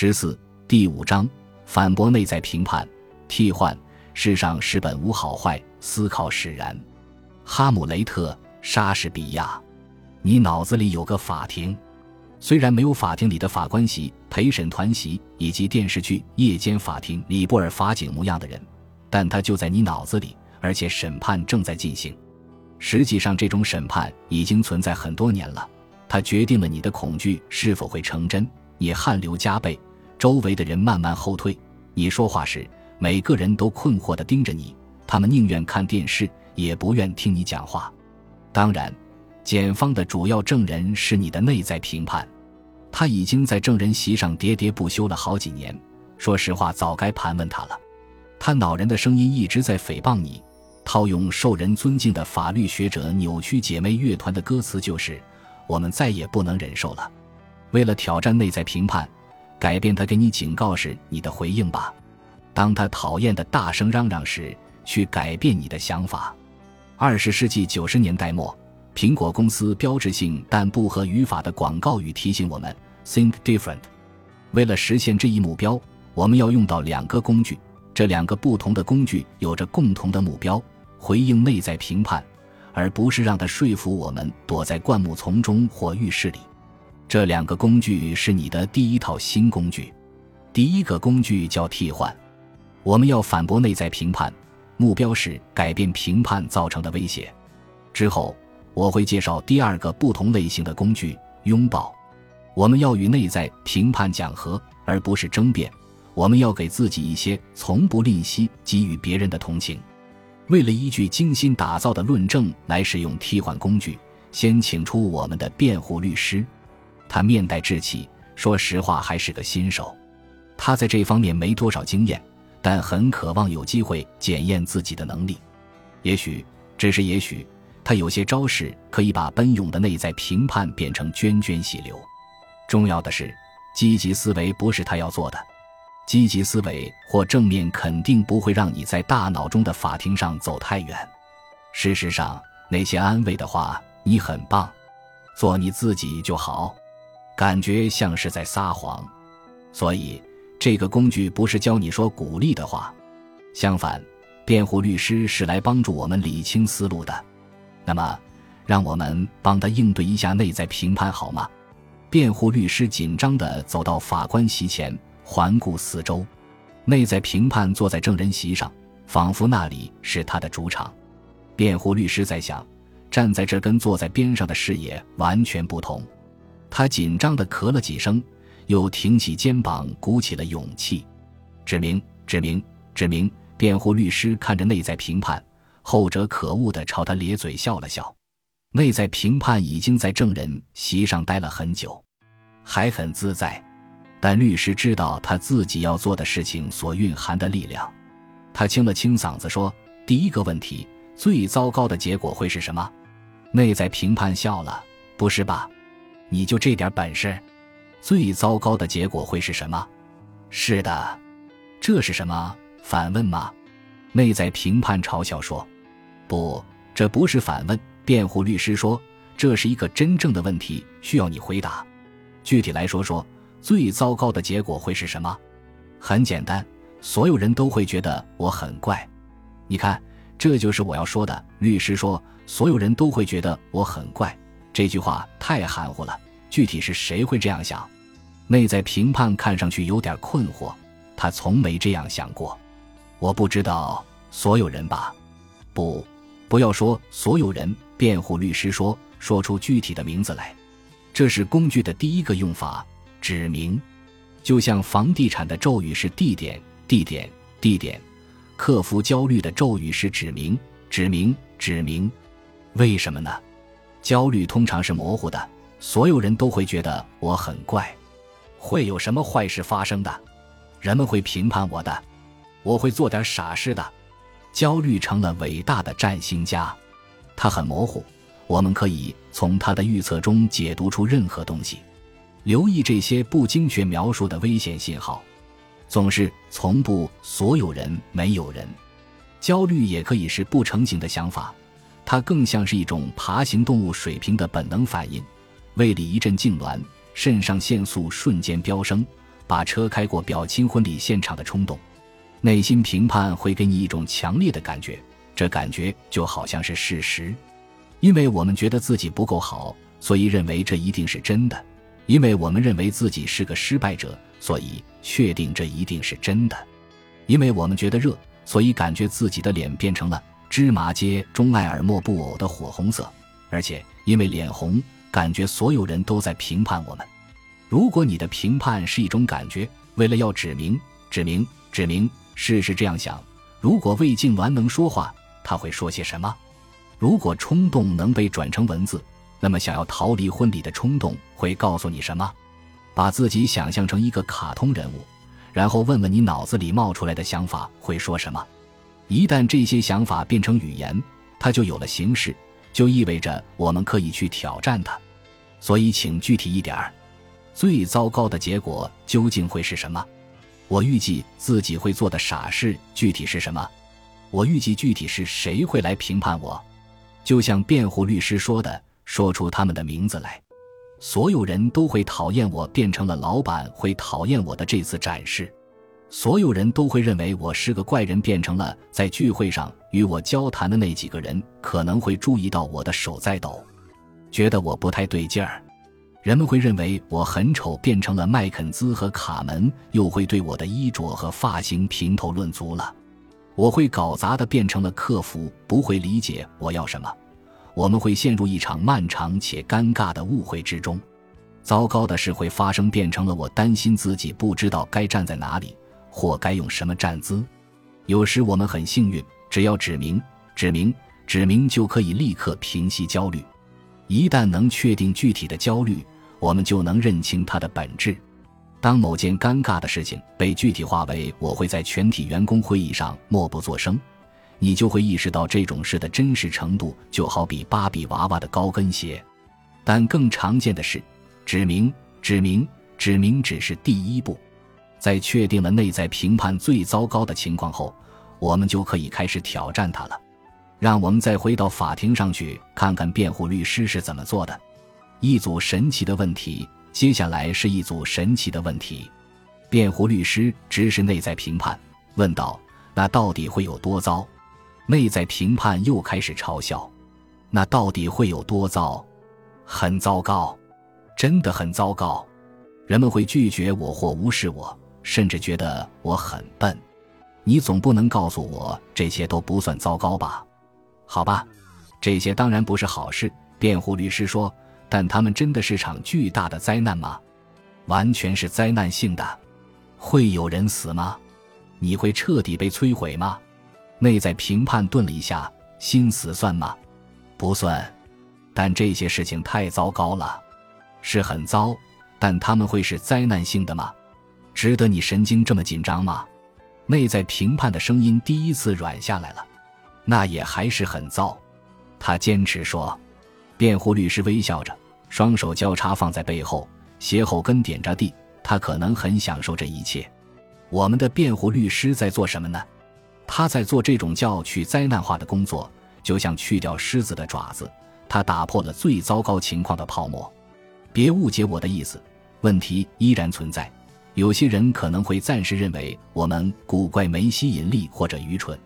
十四第五章反驳内在评判替换世上实本无好坏，思考使然。哈姆雷特，莎士比亚，你脑子里有个法庭，虽然没有法庭里的法官席、陪审团席以及电视剧《夜间法庭》里布尔法警模样的人，但他就在你脑子里，而且审判正在进行。实际上，这种审判已经存在很多年了。它决定了你的恐惧是否会成真。你汗流浃背，周围的人慢慢后退。你说话时，每个人都困惑地盯着你，他们宁愿看电视。也不愿听你讲话。当然，检方的主要证人是你的内在评判，他已经在证人席上喋喋不休了好几年。说实话，早该盘问他了。他恼人的声音一直在诽谤你。套用受人尊敬的法律学者扭曲姐妹乐团的歌词，就是“我们再也不能忍受了”。为了挑战内在评判，改变他给你警告时你的回应吧。当他讨厌的大声嚷嚷时，去改变你的想法。二十世纪九十年代末，苹果公司标志性但不合语法的广告语提醒我们：“Think different。”为了实现这一目标，我们要用到两个工具。这两个不同的工具有着共同的目标：回应内在评判，而不是让它说服我们躲在灌木丛中或浴室里。这两个工具是你的第一套新工具。第一个工具叫替换，我们要反驳内在评判。目标是改变评判造成的威胁。之后我会介绍第二个不同类型的工具——拥抱。我们要与内在评判讲和，而不是争辩。我们要给自己一些从不吝惜给予别人的同情。为了依据精心打造的论证来使用替换工具，先请出我们的辩护律师。他面带稚气，说实话还是个新手。他在这方面没多少经验。但很渴望有机会检验自己的能力，也许只是也许，他有些招式可以把奔涌的内在评判变成涓涓细流。重要的是，积极思维不是他要做的。积极思维或正面肯定不会让你在大脑中的法庭上走太远。事实上，那些安慰的话“你很棒，做你自己就好”，感觉像是在撒谎。所以。这个工具不是教你说鼓励的话，相反，辩护律师是来帮助我们理清思路的。那么，让我们帮他应对一下内在评判好吗？辩护律师紧张地走到法官席前，环顾四周。内在评判坐在证人席上，仿佛那里是他的主场。辩护律师在想，站在这跟坐在边上的视野完全不同。他紧张地咳了几声。又挺起肩膀，鼓起了勇气。指明，指明，指明。辩护律师看着内在评判，后者可恶的朝他咧嘴笑了笑。内在评判已经在证人席上待了很久，还很自在。但律师知道他自己要做的事情所蕴含的力量。他清了清嗓子说：“第一个问题，最糟糕的结果会是什么？”内在评判笑了：“不是吧？你就这点本事？”最糟糕的结果会是什么？是的，这是什么？反问吗？内在评判嘲笑说：“不，这不是反问。”辩护律师说：“这是一个真正的问题，需要你回答。具体来说说，最糟糕的结果会是什么？很简单，所有人都会觉得我很怪。你看，这就是我要说的。”律师说：“所有人都会觉得我很怪。”这句话太含糊了。具体是谁会这样想？内在评判看上去有点困惑，他从没这样想过。我不知道所有人吧？不，不要说所有人。辩护律师说：“说出具体的名字来。”这是工具的第一个用法，指明。就像房地产的咒语是地点，地点，地点。克服焦虑的咒语是指明，指明，指明。为什么呢？焦虑通常是模糊的。所有人都会觉得我很怪，会有什么坏事发生的？人们会评判我的，我会做点傻事的。焦虑成了伟大的占星家，他很模糊，我们可以从他的预测中解读出任何东西。留意这些不精确描述的危险信号，总是从不所有人没有人。焦虑也可以是不成形的想法，它更像是一种爬行动物水平的本能反应。胃里一阵痉挛，肾上腺素瞬间飙升，把车开过表亲婚礼现场的冲动。内心评判会给你一种强烈的感觉，这感觉就好像是事实。因为我们觉得自己不够好，所以认为这一定是真的；因为我们认为自己是个失败者，所以确定这一定是真的；因为我们觉得热，所以感觉自己的脸变成了芝麻街中爱尔莫布偶的火红色，而且因为脸红，感觉所有人都在评判我们。如果你的评判是一种感觉，为了要指明、指明、指明，试试这样想：如果魏晋鸾能说话，他会说些什么？如果冲动能被转成文字，那么想要逃离婚礼的冲动会告诉你什么？把自己想象成一个卡通人物，然后问问你脑子里冒出来的想法会说什么。一旦这些想法变成语言，它就有了形式，就意味着我们可以去挑战它。所以，请具体一点儿，最糟糕的结果究竟会是什么？我预计自己会做的傻事具体是什么？我预计具体是谁会来评判我？就像辩护律师说的，说出他们的名字来，所有人都会讨厌我，变成了老板会讨厌我的这次展示；所有人都会认为我是个怪人，变成了在聚会上与我交谈的那几个人可能会注意到我的手在抖，觉得我不太对劲儿；人们会认为我很丑，变成了麦肯兹和卡门又会对我的衣着和发型评头论足了。我会搞砸的，变成了客服不会理解我要什么，我们会陷入一场漫长且尴尬的误会之中。糟糕的事会发生，变成了我担心自己不知道该站在哪里或该用什么站姿。有时我们很幸运，只要指明、指明、指明就可以立刻平息焦虑。一旦能确定具体的焦虑，我们就能认清它的本质。当某件尴尬的事情被具体化为“我会在全体员工会议上默不作声”，你就会意识到这种事的真实程度，就好比芭比娃娃的高跟鞋。但更常见的是，指明、指明、指明只是第一步。在确定了内在评判最糟糕的情况后，我们就可以开始挑战它了。让我们再回到法庭上去看看辩护律师是怎么做的。一组神奇的问题。接下来是一组神奇的问题，辩护律师直视内在评判，问道：“那到底会有多糟？”内在评判又开始嘲笑：“那到底会有多糟？很糟糕，真的很糟糕。人们会拒绝我或无视我，甚至觉得我很笨。你总不能告诉我这些都不算糟糕吧？好吧，这些当然不是好事。”辩护律师说。但他们真的是场巨大的灾难吗？完全是灾难性的。会有人死吗？你会彻底被摧毁吗？内在评判顿了一下，心死算吗？不算。但这些事情太糟糕了，是很糟。但他们会是灾难性的吗？值得你神经这么紧张吗？内在评判的声音第一次软下来了。那也还是很糟。他坚持说。辩护律师微笑着，双手交叉放在背后，鞋后跟点着地。他可能很享受这一切。我们的辩护律师在做什么呢？他在做这种叫去灾难化的工作，就像去掉狮子的爪子。他打破了最糟糕情况的泡沫。别误解我的意思，问题依然存在。有些人可能会暂时认为我们古怪、没吸引力或者愚蠢，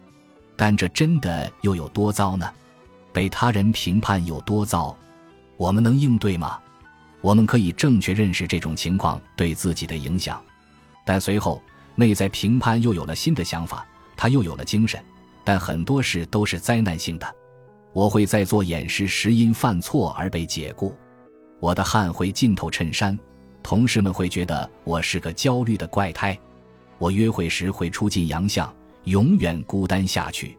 但这真的又有多糟呢？被他人评判有多糟，我们能应对吗？我们可以正确认识这种情况对自己的影响，但随后内在评判又有了新的想法，他又有了精神。但很多事都是灾难性的。我会在做演示时因犯错而被解雇，我的汗会浸透衬衫，同事们会觉得我是个焦虑的怪胎。我约会时会出尽洋相，永远孤单下去。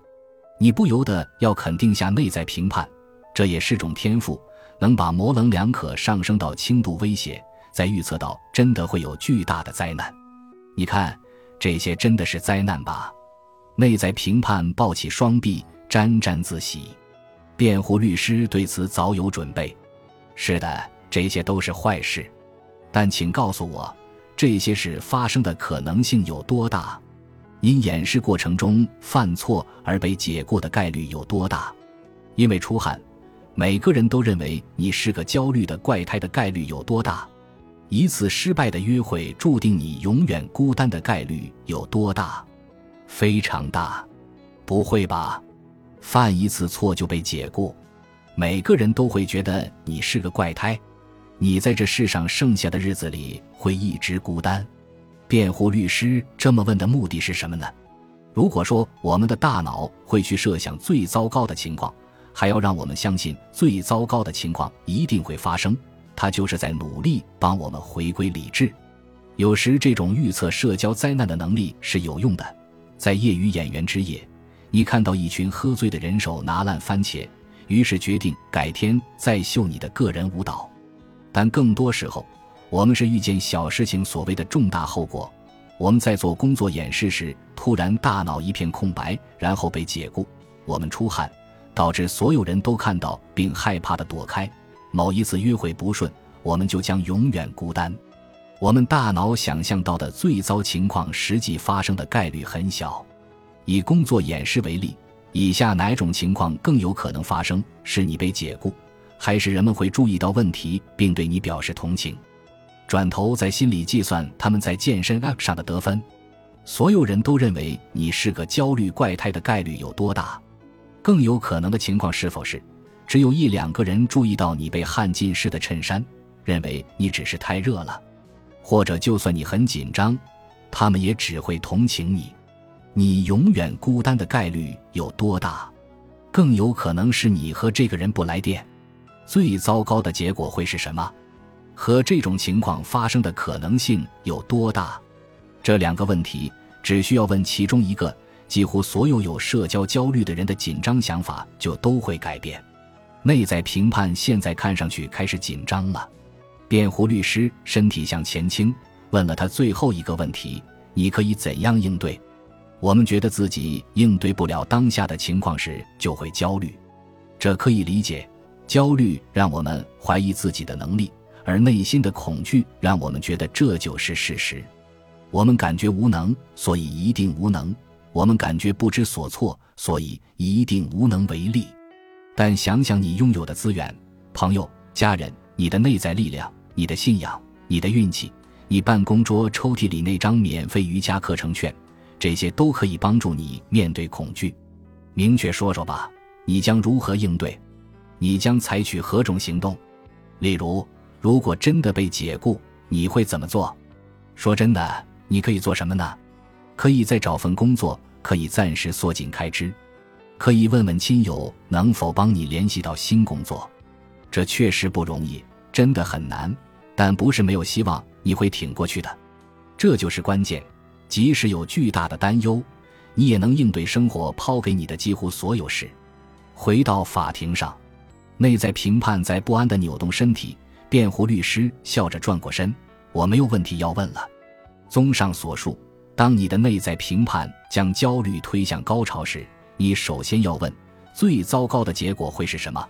你不由得要肯定下内在评判，这也是种天赋，能把模棱两可上升到轻度威胁，再预测到真的会有巨大的灾难。你看，这些真的是灾难吧？内在评判抱起双臂，沾沾自喜。辩护律师对此早有准备。是的，这些都是坏事，但请告诉我，这些事发生的可能性有多大？因演示过程中犯错而被解雇的概率有多大？因为出汗，每个人都认为你是个焦虑的怪胎的概率有多大？一次失败的约会注定你永远孤单的概率有多大？非常大。不会吧？犯一次错就被解雇？每个人都会觉得你是个怪胎。你在这世上剩下的日子里会一直孤单。辩护律师这么问的目的是什么呢？如果说我们的大脑会去设想最糟糕的情况，还要让我们相信最糟糕的情况一定会发生。他就是在努力帮我们回归理智。有时这种预测社交灾难的能力是有用的。在业余演员之夜，你看到一群喝醉的人手拿烂番茄，于是决定改天再秀你的个人舞蹈。但更多时候，我们是遇见小事情所谓的重大后果。我们在做工作演示时，突然大脑一片空白，然后被解雇。我们出汗，导致所有人都看到并害怕的躲开。某一次约会不顺，我们就将永远孤单。我们大脑想象到的最糟情况，实际发生的概率很小。以工作演示为例，以下哪种情况更有可能发生？是你被解雇，还是人们会注意到问题并对你表示同情？转头在心里计算他们在健身 App 上的得分。所有人都认为你是个焦虑怪胎的概率有多大？更有可能的情况是否是？只有一两个人注意到你被汗浸湿的衬衫，认为你只是太热了，或者就算你很紧张，他们也只会同情你。你永远孤单的概率有多大？更有可能是你和这个人不来电。最糟糕的结果会是什么？和这种情况发生的可能性有多大？这两个问题只需要问其中一个，几乎所有有社交焦虑的人的紧张想法就都会改变。内在评判现在看上去开始紧张了。辩护律师身体向前倾，问了他最后一个问题：你可以怎样应对？我们觉得自己应对不了当下的情况时，就会焦虑。这可以理解，焦虑让我们怀疑自己的能力，而内心的恐惧让我们觉得这就是事实。我们感觉无能，所以一定无能；我们感觉不知所措，所以一定无能为力。但想想你拥有的资源、朋友、家人、你的内在力量、你的信仰、你的运气、你办公桌抽屉里那张免费瑜伽课程券，这些都可以帮助你面对恐惧。明确说说吧，你将如何应对？你将采取何种行动？例如，如果真的被解雇，你会怎么做？说真的，你可以做什么呢？可以再找份工作，可以暂时缩紧开支。可以问问亲友能否帮你联系到新工作，这确实不容易，真的很难，但不是没有希望，你会挺过去的，这就是关键。即使有巨大的担忧，你也能应对生活抛给你的几乎所有事。回到法庭上，内在评判在不安的扭动身体，辩护律师笑着转过身：“我没有问题要问了。”综上所述，当你的内在评判将焦虑推向高潮时，你首先要问，最糟糕的结果会是什么？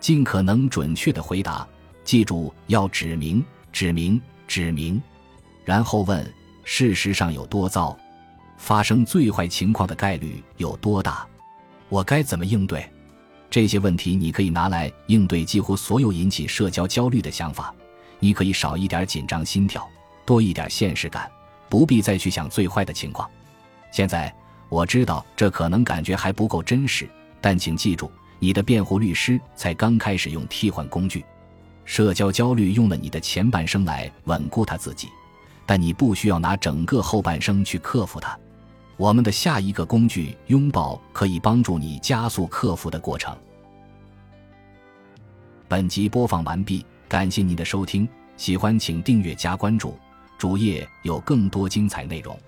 尽可能准确的回答，记住要指明、指明、指明，然后问事实上有多糟，发生最坏情况的概率有多大，我该怎么应对？这些问题你可以拿来应对几乎所有引起社交焦虑的想法。你可以少一点紧张心跳，多一点现实感，不必再去想最坏的情况。现在。我知道这可能感觉还不够真实，但请记住，你的辩护律师才刚开始用替换工具。社交焦虑用了你的前半生来稳固他自己，但你不需要拿整个后半生去克服它。我们的下一个工具——拥抱，可以帮助你加速克服的过程。本集播放完毕，感谢您的收听，喜欢请订阅加关注，主页有更多精彩内容。